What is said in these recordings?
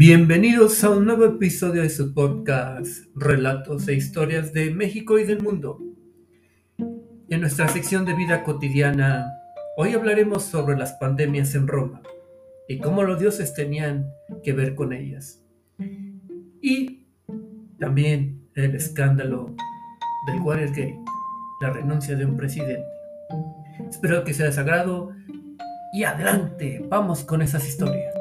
Bienvenidos a un nuevo episodio de su podcast Relatos e Historias de México y del Mundo. En nuestra sección de vida cotidiana, hoy hablaremos sobre las pandemias en Roma y cómo los dioses tenían que ver con ellas. Y también el escándalo del Watergate, la renuncia de un presidente. Espero que sea de sagrado y adelante, vamos con esas historias.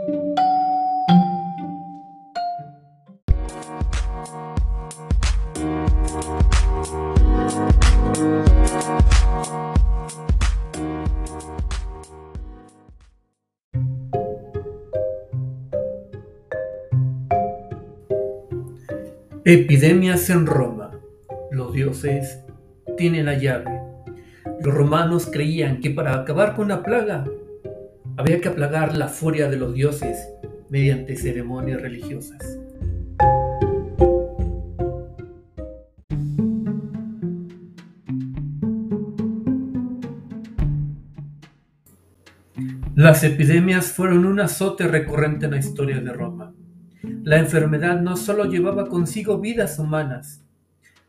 Epidemias en Roma. Los dioses tienen la llave. Los romanos creían que para acabar con la plaga había que aplagar la furia de los dioses mediante ceremonias religiosas. Las epidemias fueron un azote recurrente en la historia de Roma. La enfermedad no solo llevaba consigo vidas humanas,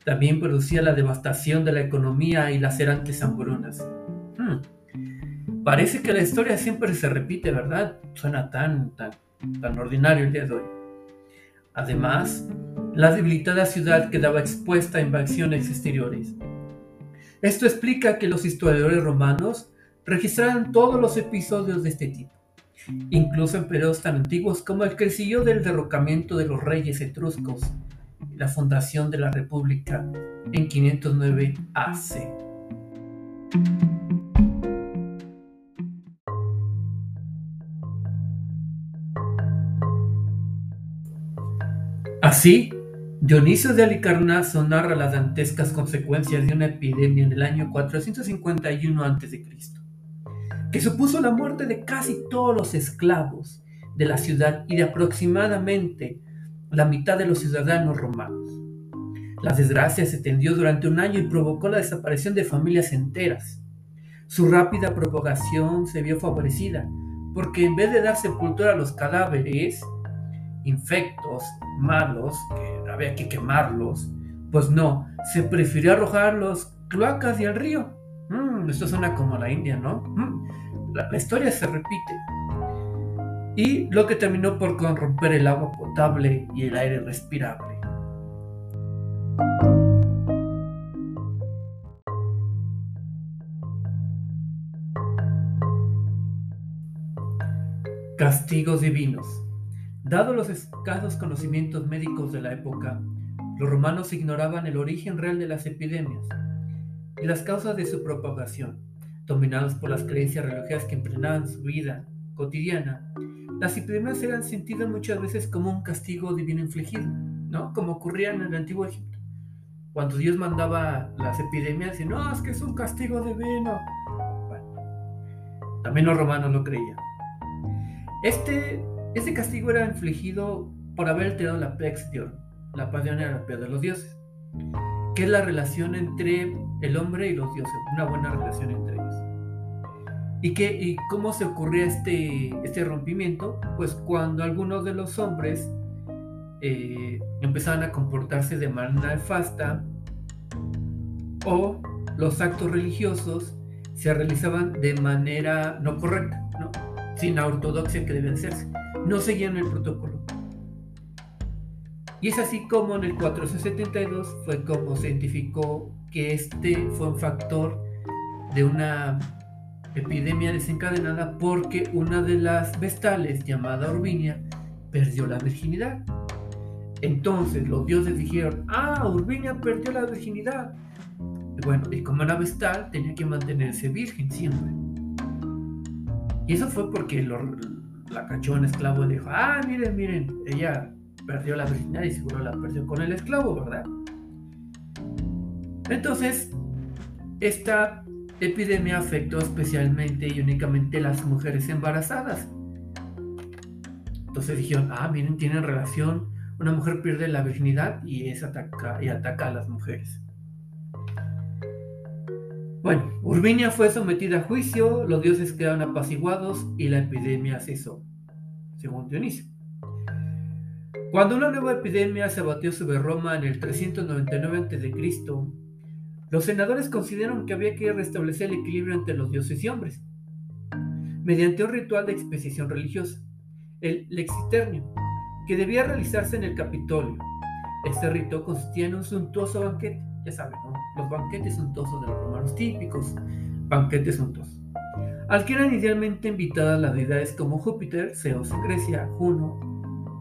también producía la devastación de la economía y lacerantes hambrunas. Hmm. Parece que la historia siempre se repite, ¿verdad? Suena tan, tan, tan ordinario el día de hoy. Además, la debilitada ciudad quedaba expuesta a invasiones exteriores. Esto explica que los historiadores romanos registraran todos los episodios de este tipo incluso en periodos tan antiguos como el que siguió del derrocamiento de los reyes etruscos y la fundación de la República en 509 AC. Así, Dionisio de Alicarnaso narra las dantescas consecuencias de una epidemia en el año 451 a.C supuso la muerte de casi todos los esclavos de la ciudad y de aproximadamente la mitad de los ciudadanos romanos. La desgracia se tendió durante un año y provocó la desaparición de familias enteras. Su rápida propagación se vio favorecida porque en vez de dar sepultura a los cadáveres infectos, malos, que había que quemarlos, pues no, se prefirió arrojar los cloacas y al río. Mm, esto suena como la India, ¿no? Mm, la, historia se repite. Y lo que terminó por corromper el agua potable y el aire respirable. Castigos divinos. Dado los escasos conocimientos médicos de la época, los romanos ignoraban el origen real de las epidemias y las causas de su propagación dominados por las creencias religiosas que impregnaban su vida cotidiana, las epidemias eran sentidas muchas veces como un castigo divino infligido, ¿no? Como ocurría en el antiguo Egipto. Cuando Dios mandaba las epidemias, decían, no, es que es un castigo divino. Bueno, también los romanos lo creían. Este, este castigo era infligido por haber alterado la Dios, la paz de de los dioses, que es la relación entre el hombre y los dioses, una buena relación entre ellos. ¿Y, qué, y cómo se ocurría este, este rompimiento? Pues cuando algunos de los hombres eh, empezaban a comportarse de manera nefasta o los actos religiosos se realizaban de manera no correcta, ¿no? sin la ortodoxia que deben hacerse. No seguían el protocolo. Y es así como en el 472 fue como se identificó que este fue un factor de una epidemia desencadenada porque una de las vestales llamada Urbinia perdió la virginidad. Entonces los dioses dijeron, ah, Urbinia perdió la virginidad. Y bueno, y como era vestal, tenía que mantenerse virgen siempre. Y eso fue porque la cachón esclavo le dijo, ah, miren, miren, ella perdió la virginidad y seguro la perdió con el esclavo, ¿verdad? Entonces, esta epidemia afectó especialmente y únicamente a las mujeres embarazadas. Entonces dijeron, ah, miren, tienen relación, una mujer pierde la virginidad y, es ataca, y ataca a las mujeres. Bueno, Urbinia fue sometida a juicio, los dioses quedaron apaciguados y la epidemia cesó, según Dionisio. Cuando una nueva epidemia se abatió sobre Roma en el 399 a.C., los senadores consideraron que había que restablecer el equilibrio entre los dioses y hombres, mediante un ritual de expedición religiosa, el lexiternio, que debía realizarse en el Capitolio. Este rito consistía en un suntuoso banquete, ya saben, los banquetes suntuosos de los romanos típicos, banquetes suntuosos, al que eran idealmente invitadas las deidades como Júpiter, Zeus en Grecia, Juno,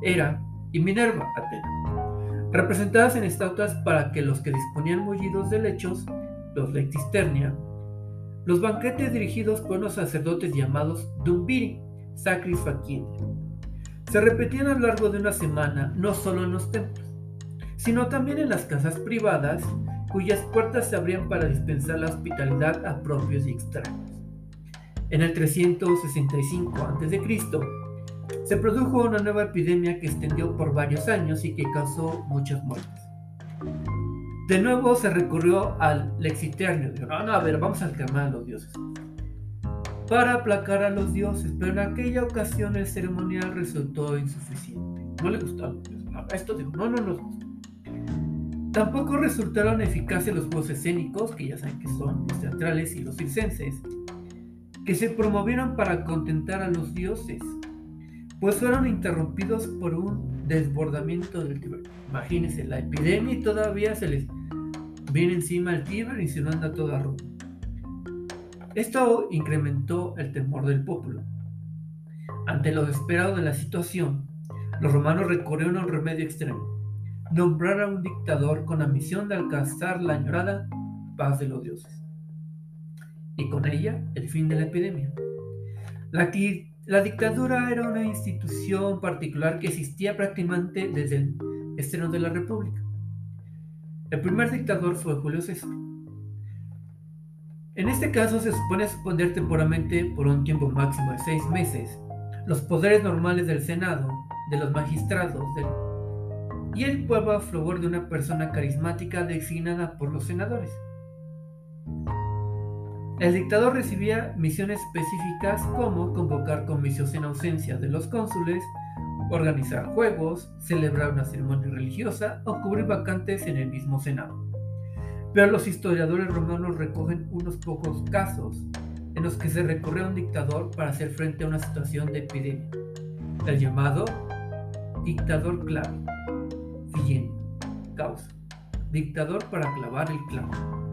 Hera y Minerva, Atena, representadas en estatuas para que los que disponían mullidos de lechos, los lectisternia, los banquetes dirigidos por unos sacerdotes llamados Dumbiri, Sacris se repetían a lo largo de una semana no solo en los templos, sino también en las casas privadas cuyas puertas se abrían para dispensar la hospitalidad a propios y extraños. En el 365 a.C., se produjo una nueva epidemia que extendió por varios años y que causó muchas muertes. De nuevo se recurrió al lexiternio. No, no, a ver, vamos a calmar a los dioses. Para aplacar a los dioses, pero en aquella ocasión el ceremonial resultó insuficiente. No le gustó a los dioses. No, esto digo, no, no nos gustó. Tampoco resultaron eficaces los juegos escénicos, que ya saben que son los teatrales y los circenses, que se promovieron para contentar a los dioses pues fueron interrumpidos por un desbordamiento del Tíber. Imagínense, la epidemia y todavía se les viene encima el Tíber y se lo anda toda Roma. Esto incrementó el temor del pueblo. Ante lo desesperado de la situación, los romanos recurrieron a un remedio extremo, nombrar a un dictador con la misión de alcanzar la añorada paz de los dioses. Y con ella, el fin de la epidemia. La, la dictadura era una institución particular que existía prácticamente desde el estreno de la República. El primer dictador fue Julio César. En este caso se supone suspender temporalmente por un tiempo máximo de seis meses los poderes normales del Senado, de los magistrados y el pueblo a favor de una persona carismática designada por los senadores. El dictador recibía misiones específicas como convocar comicios en ausencia de los cónsules, organizar juegos, celebrar una ceremonia religiosa o cubrir vacantes en el mismo Senado. Pero los historiadores romanos recogen unos pocos casos en los que se recurrió a un dictador para hacer frente a una situación de epidemia, el llamado dictador clave, Fillén, causa, dictador para clavar el clavo.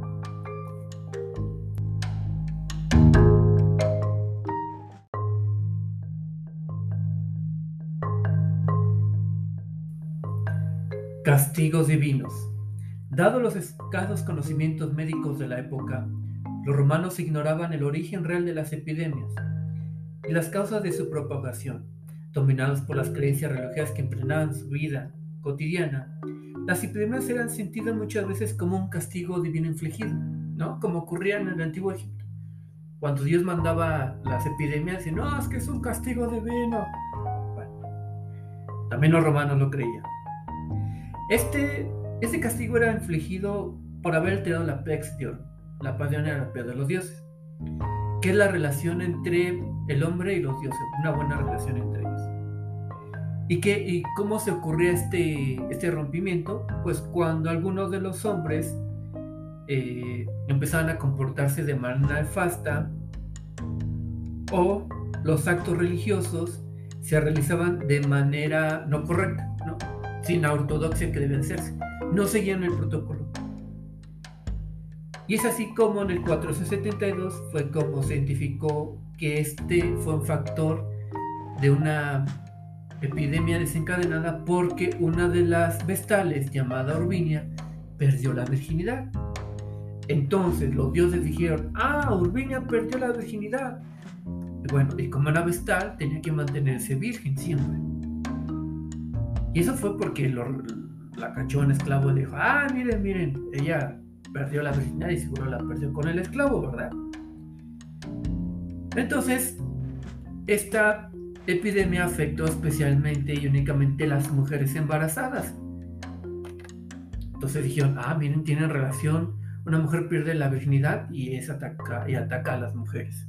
Castigos divinos. Dado los escasos conocimientos médicos de la época, los romanos ignoraban el origen real de las epidemias y las causas de su propagación. Dominados por las creencias religiosas que impregnaban su vida cotidiana, las epidemias eran sentidas muchas veces como un castigo divino infligido, ¿no? Como ocurría en el antiguo Egipto. Cuando Dios mandaba las epidemias, y no, es que es un castigo divino. Bueno, también los romanos lo creían. Este, este castigo era infligido por haber alterado la Plex Dior, la pasión europea de los dioses, que es la relación entre el hombre y los dioses, una buena relación entre ellos. ¿Y, qué, y cómo se ocurría este, este rompimiento? Pues cuando algunos de los hombres eh, empezaban a comportarse de manera nefasta o los actos religiosos se realizaban de manera no correcta sin la ortodoxia que deben hacerse. No seguían el protocolo. Y es así como en el 472 fue como se identificó que este fue un factor de una epidemia desencadenada porque una de las vestales llamada Urbinia perdió la virginidad. Entonces los dioses dijeron, ah, Urbinia perdió la virginidad. Bueno, y como era vestal tenía que mantenerse virgen siempre. Y eso fue porque la cachó un esclavo dijo, ah, miren, miren, ella perdió la virginidad y seguro la perdió con el esclavo, ¿verdad? Entonces, esta epidemia afectó especialmente y únicamente a las mujeres embarazadas. Entonces dijeron, ah, miren, tienen relación, una mujer pierde la virginidad y, es ataca, y ataca a las mujeres.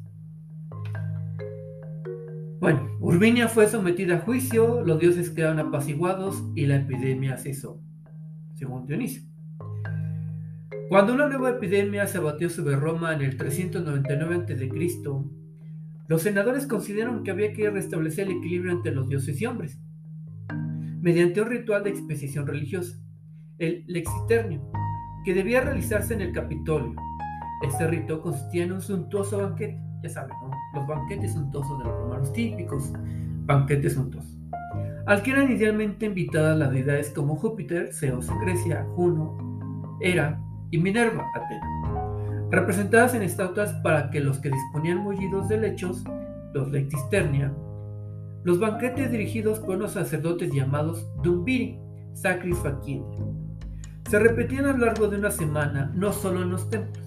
Bueno, Urbinia fue sometida a juicio, los dioses quedaron apaciguados y la epidemia cesó, según Dionisio. Cuando una nueva epidemia se abatió sobre Roma en el 399 a.C., los senadores consideraron que había que restablecer el equilibrio entre los dioses y hombres, mediante un ritual de exposición religiosa, el lexiternio, que debía realizarse en el Capitolio. Este rito consistía en un suntuoso banquete, ya saben, los banquetes suntuosos de los romanos típicos, banquetes suntuosos, al que eran idealmente invitadas las deidades como Júpiter, Zeus Grecia, Juno, Hera y Minerva, Atena, representadas en estatuas para que los que disponían mullidos de lechos, los lectisternia, los banquetes dirigidos por unos sacerdotes llamados Dumbiri, Sacris se repetían a lo largo de una semana no solo en los templos,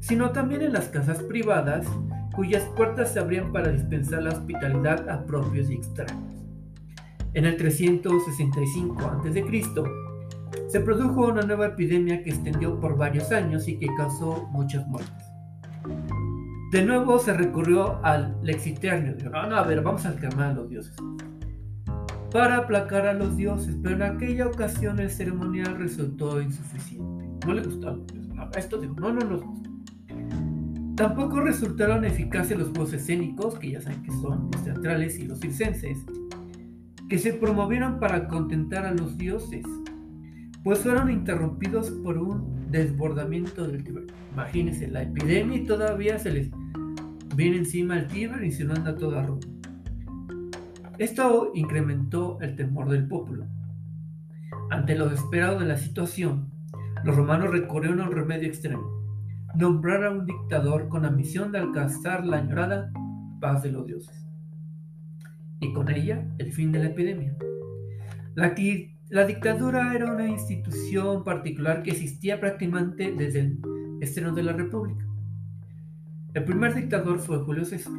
sino también en las casas privadas cuyas puertas se abrían para dispensar la hospitalidad a propios y extraños. En el 365 a.C., se produjo una nueva epidemia que extendió por varios años y que causó muchas muertes. De nuevo se recurrió al lexiternio. No, no, a ver, vamos a calmar a los dioses. Para aplacar a los dioses, pero en aquella ocasión el ceremonial resultó insuficiente. No le gustaba. Esto digo, no, no nos gustó. Tampoco resultaron eficaces los juegos escénicos, que ya saben que son los teatrales y los circenses, que se promovieron para contentar a los dioses, pues fueron interrumpidos por un desbordamiento del Tíber. Imagínense, la epidemia y todavía se les viene encima el Tíber y se lo anda toda Roma. Esto incrementó el temor del pueblo. Ante lo desesperado de la situación, los romanos recurrieron a un remedio extremo nombrar a un dictador con la misión de alcanzar la añorada paz de los dioses. Y con ella el fin de la epidemia. La, dictadura era una institución particular que existía prácticamente desde el estreno de la República. El primer dictador fue Julio César.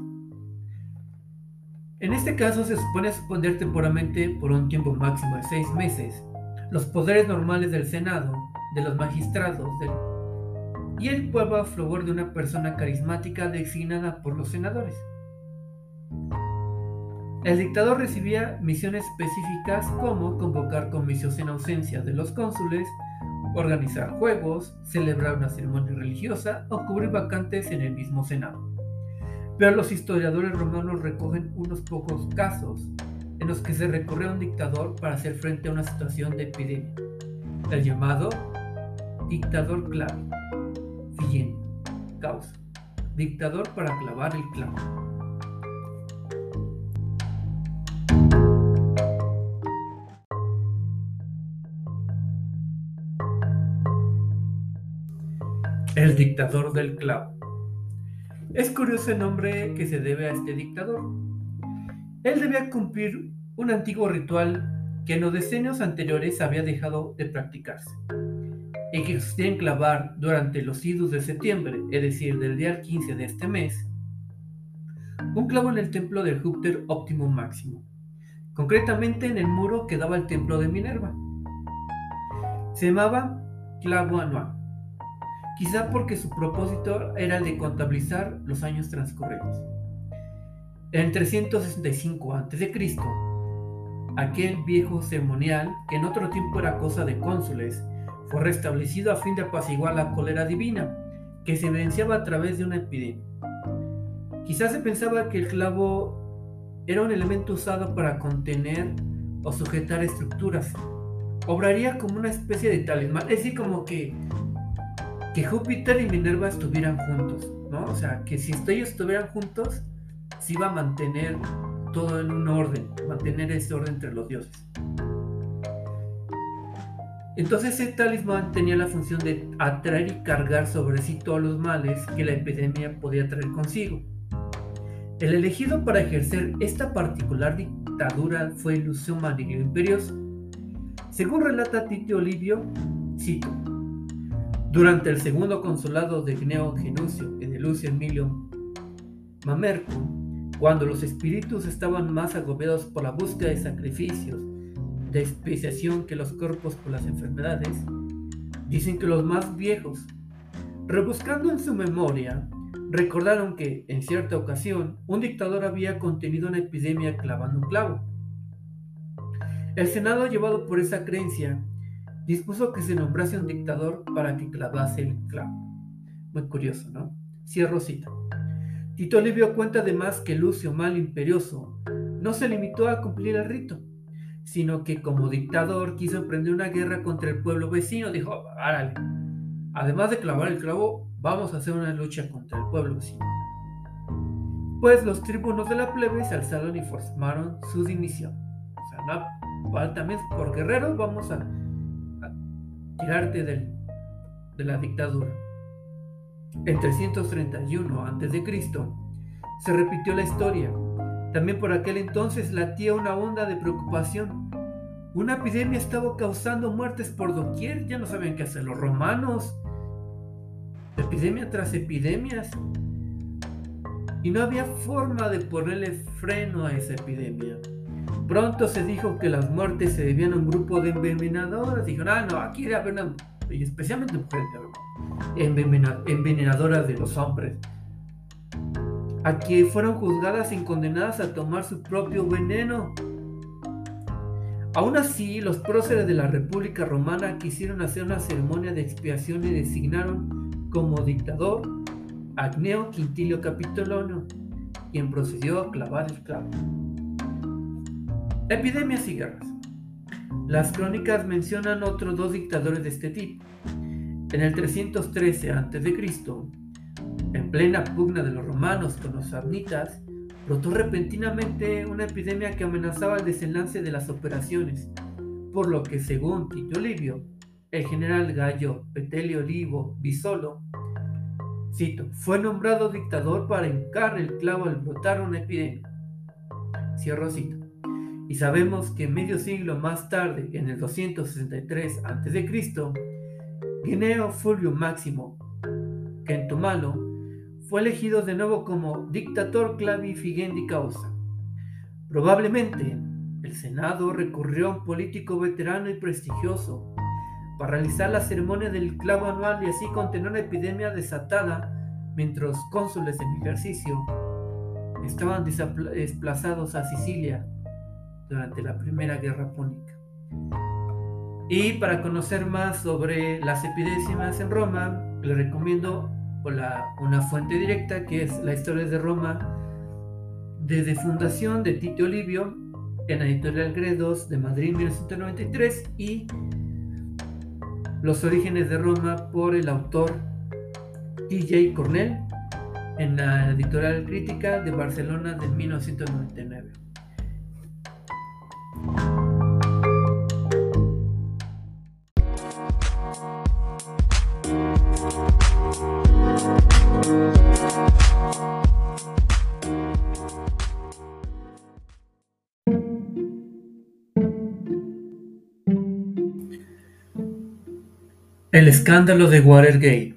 En este caso se supone suspender temporalmente por un tiempo máximo de seis meses los poderes normales del Senado, de los magistrados, del y el pueblo a favor de una persona carismática designada por los senadores. El dictador recibía misiones específicas como convocar comicios en ausencia de los cónsules, organizar juegos, celebrar una ceremonia religiosa o cubrir vacantes en el mismo Senado. Pero los historiadores romanos recogen unos pocos casos en los que se recurrió a un dictador para hacer frente a una situación de epidemia, el llamado dictador clave. Causa. Dictador para clavar el clavo. El dictador del clavo. Es curioso el nombre que se debe a este dictador. Él debía cumplir un antiguo ritual que en los decenios anteriores había dejado de practicarse y que consistía en clavar durante los idus de septiembre, es decir, del día 15 de este mes, un clavo en el templo del Júpiter óptimo máximo, concretamente en el muro que daba al templo de Minerva. Se llamaba clavo anual, quizá porque su propósito era el de contabilizar los años transcurridos. En 365 a.C., aquel viejo ceremonial, que en otro tiempo era cosa de cónsules, restablecido a fin de apaciguar la cólera divina, que se evidenciaba a través de una epidemia. Quizás se pensaba que el clavo era un elemento usado para contener o sujetar estructuras. Obraría como una especie de talismán, es decir, como que, que Júpiter y Minerva estuvieran juntos, ¿no? O sea, que si ellos estuvieran juntos, se iba a mantener todo en un orden, mantener ese orden entre los dioses. Entonces ese talismán tenía la función de atraer y cargar sobre sí todos los males que la epidemia podía traer consigo. El elegido para ejercer esta particular dictadura fue Lucio Manilio Imperioso. Según relata Tito Olivio, cito, durante el segundo consulado de Gneo Genucio y de Lucio Emilio Mamerco, cuando los espíritus estaban más agobiados por la búsqueda de sacrificios de especiación que los cuerpos por las enfermedades, dicen que los más viejos, rebuscando en su memoria, recordaron que, en cierta ocasión, un dictador había contenido una epidemia clavando un clavo. El Senado, llevado por esa creencia, dispuso que se nombrase un dictador para que clavase el clavo. Muy curioso, ¿no? Cierro cita. Tito Livio cuenta además que Lucio Mal Imperioso no se limitó a cumplir el rito, sino que como dictador quiso emprender una guerra contra el pueblo vecino. Dijo, árale, además de clavar el clavo, vamos a hacer una lucha contra el pueblo vecino. Pues los tribunos de la plebe se alzaron y formaron su dimisión. O sea, no, también por guerreros vamos a, tirarte de la dictadura. En 331 a.C. se repitió la historia. También por aquel entonces latía una onda de preocupación. Una epidemia estaba causando muertes por doquier, ya no sabían qué hacer los romanos. Epidemia tras epidemias. Y no había forma de ponerle freno a esa epidemia. Pronto se dijo que las muertes se debían a un grupo de envenenadoras. Dijeron, ah, no, aquí debe haber una, especialmente mujeres, envenenadoras de los hombres, a que fueron juzgadas y condenadas a tomar su propio veneno. Aún así, los próceres de la República Romana quisieron hacer una ceremonia de expiación y designaron como dictador a Agneo Quintilio Capitolonio, quien procedió a clavar el clavo. Epidemias y guerras. Las crónicas mencionan otros dos dictadores de este tipo. En el 313 a.C., en plena pugna de los romanos con los samnitas, brotó repentinamente una epidemia que amenazaba el desenlace de las operaciones, por lo que según Tito Livio, el general Gallo Petelio Olivo Bisolo, cito, fue nombrado dictador para hincar el clavo al brotar una epidemia. Cierro cito. Y sabemos que medio siglo más tarde, en el 263 a.C., Guineo Fulvio Máximo Kentumalo fue elegido de nuevo como dictator clavifigendi causa. Probablemente el Senado recurrió a un político veterano y prestigioso para realizar la ceremonia del clavo anual y así contener una epidemia desatada mientras cónsules en ejercicio estaban desplazados a Sicilia durante la Primera Guerra Púnica. Y para conocer más sobre las epidemias en Roma, le recomiendo una fuente directa que es la historia de Roma desde fundación de Tito Olivio en la editorial Gredos de Madrid 1993 y Los orígenes de Roma por el autor TJ Cornell en la editorial Crítica de Barcelona de 1999. El escándalo de Watergate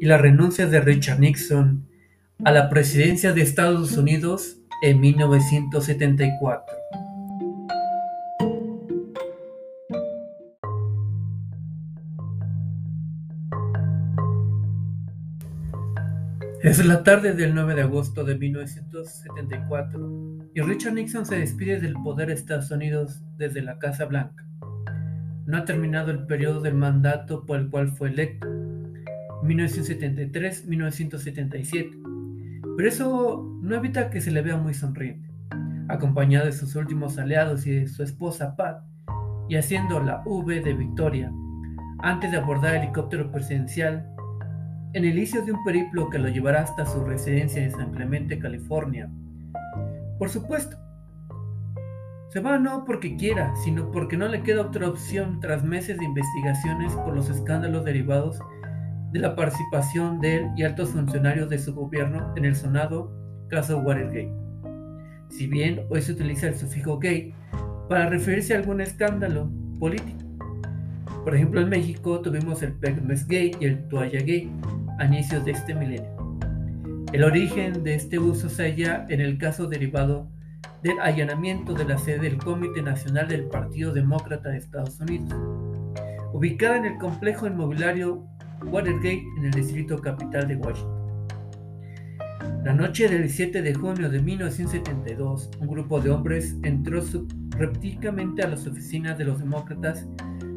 y la renuncia de Richard Nixon a la presidencia de Estados Unidos en 1974. Es la tarde del 9 de agosto de 1974 y Richard Nixon se despide del poder de Estados Unidos desde la Casa Blanca. No ha terminado el periodo del mandato por el cual fue electo, 1973-1977, pero eso no evita que se le vea muy sonriente, acompañado de sus últimos aliados y de su esposa Pat, y haciendo la V de Victoria, antes de abordar el helicóptero presidencial en el inicio de un periplo que lo llevará hasta su residencia en San Clemente, California. Por supuesto, se va no porque quiera, sino porque no le queda otra opción tras meses de investigaciones por los escándalos derivados de la participación de él y altos funcionarios de su gobierno en el sonado caso Watergate. Si bien hoy se utiliza el sufijo gay para referirse a algún escándalo político. Por ejemplo, en México tuvimos el Pegmes Gay y el Toalla Gay a inicios de este milenio. El origen de este uso se halla en el caso derivado del allanamiento de la sede del Comité Nacional del Partido Demócrata de Estados Unidos, ubicada en el complejo inmobiliario Watergate en el distrito capital de Washington. La noche del 7 de junio de 1972, un grupo de hombres entró subrepticamente a las oficinas de los demócratas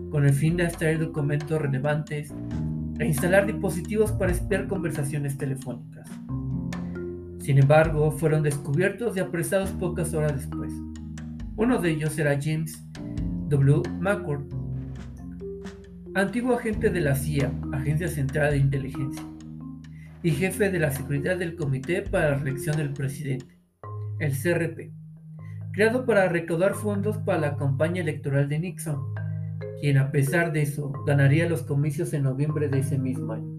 con el fin de extraer documentos relevantes e instalar dispositivos para espiar conversaciones telefónicas. Sin embargo, fueron descubiertos y apresados pocas horas después. Uno de ellos era James W. McCord, antiguo agente de la CIA, Agencia Central de Inteligencia, y jefe de la seguridad del Comité para la Reelección del Presidente, el CRP, creado para recaudar fondos para la campaña electoral de Nixon quien a pesar de eso ganaría los comicios en noviembre de ese mismo año.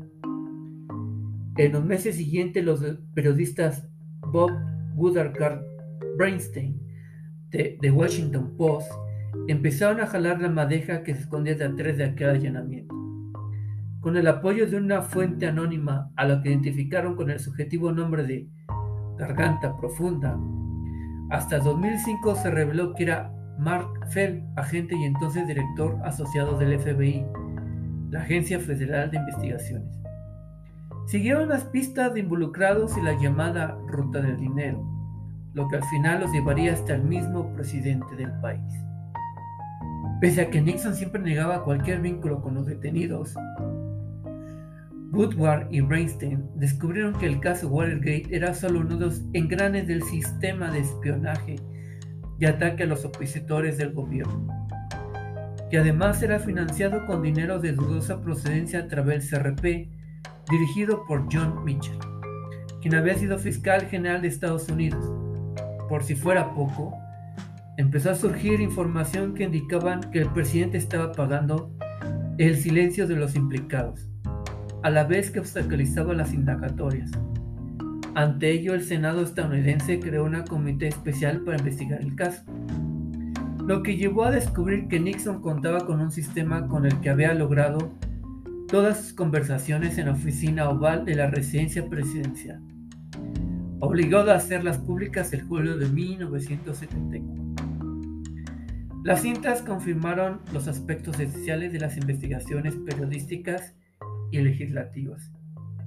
En los meses siguientes los periodistas Bob Woodard Brainstein de The Washington Post empezaron a jalar la madeja que se escondía detrás de aquel allanamiento. Con el apoyo de una fuente anónima a la que identificaron con el subjetivo nombre de Garganta Profunda, hasta 2005 se reveló que era Mark Fell, agente y entonces director asociado del FBI, la Agencia Federal de Investigaciones. Siguieron las pistas de involucrados y la llamada ruta del dinero, lo que al final los llevaría hasta el mismo presidente del país. Pese a que Nixon siempre negaba cualquier vínculo con los detenidos, Woodward y Brainstein descubrieron que el caso Watergate era solo uno de los engranes del sistema de espionaje y ataque a los opositores del gobierno, que además era financiado con dinero de dudosa procedencia a través del CRP, dirigido por John Mitchell, quien había sido fiscal general de Estados Unidos. Por si fuera poco, empezó a surgir información que indicaban que el presidente estaba pagando el silencio de los implicados, a la vez que obstaculizaba las indagatorias. Ante ello, el Senado estadounidense creó una comité especial para investigar el caso, lo que llevó a descubrir que Nixon contaba con un sistema con el que había logrado todas sus conversaciones en la oficina oval de la residencia presidencial, obligado a hacerlas públicas el julio de 1974. Las cintas confirmaron los aspectos esenciales de las investigaciones periodísticas y legislativas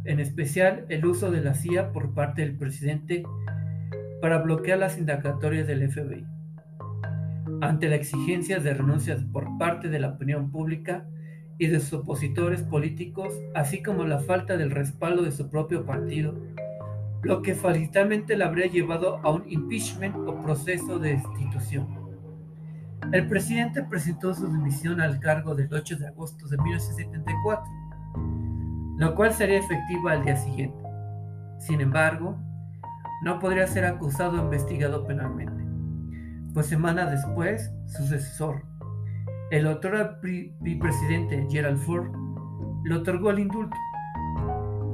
en especial el uso de la CIA por parte del presidente para bloquear las indagatorias del FBI. Ante la exigencia de renuncias por parte de la opinión pública y de sus opositores políticos, así como la falta del respaldo de su propio partido, lo que fatalmente le habría llevado a un impeachment o proceso de destitución. El presidente presentó su dimisión al cargo del 8 de agosto de 1974 lo cual sería efectivo al día siguiente. Sin embargo, no podría ser acusado o investigado penalmente, pues semanas después, su sucesor, el otro vicepresidente Gerald Ford, le otorgó el indulto.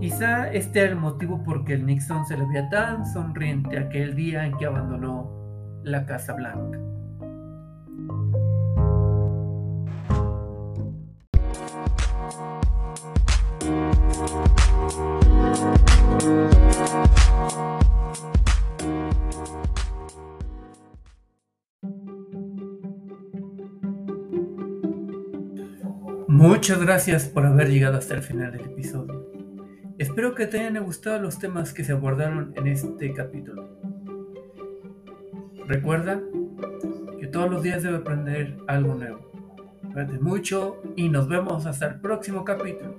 Quizá este era el motivo por el Nixon se le veía tan sonriente aquel día en que abandonó la Casa Blanca. Muchas gracias por haber llegado hasta el final del episodio. Espero que te hayan gustado los temas que se abordaron en este capítulo. Recuerda que todos los días debe aprender algo nuevo. Cuídate mucho y nos vemos hasta el próximo capítulo.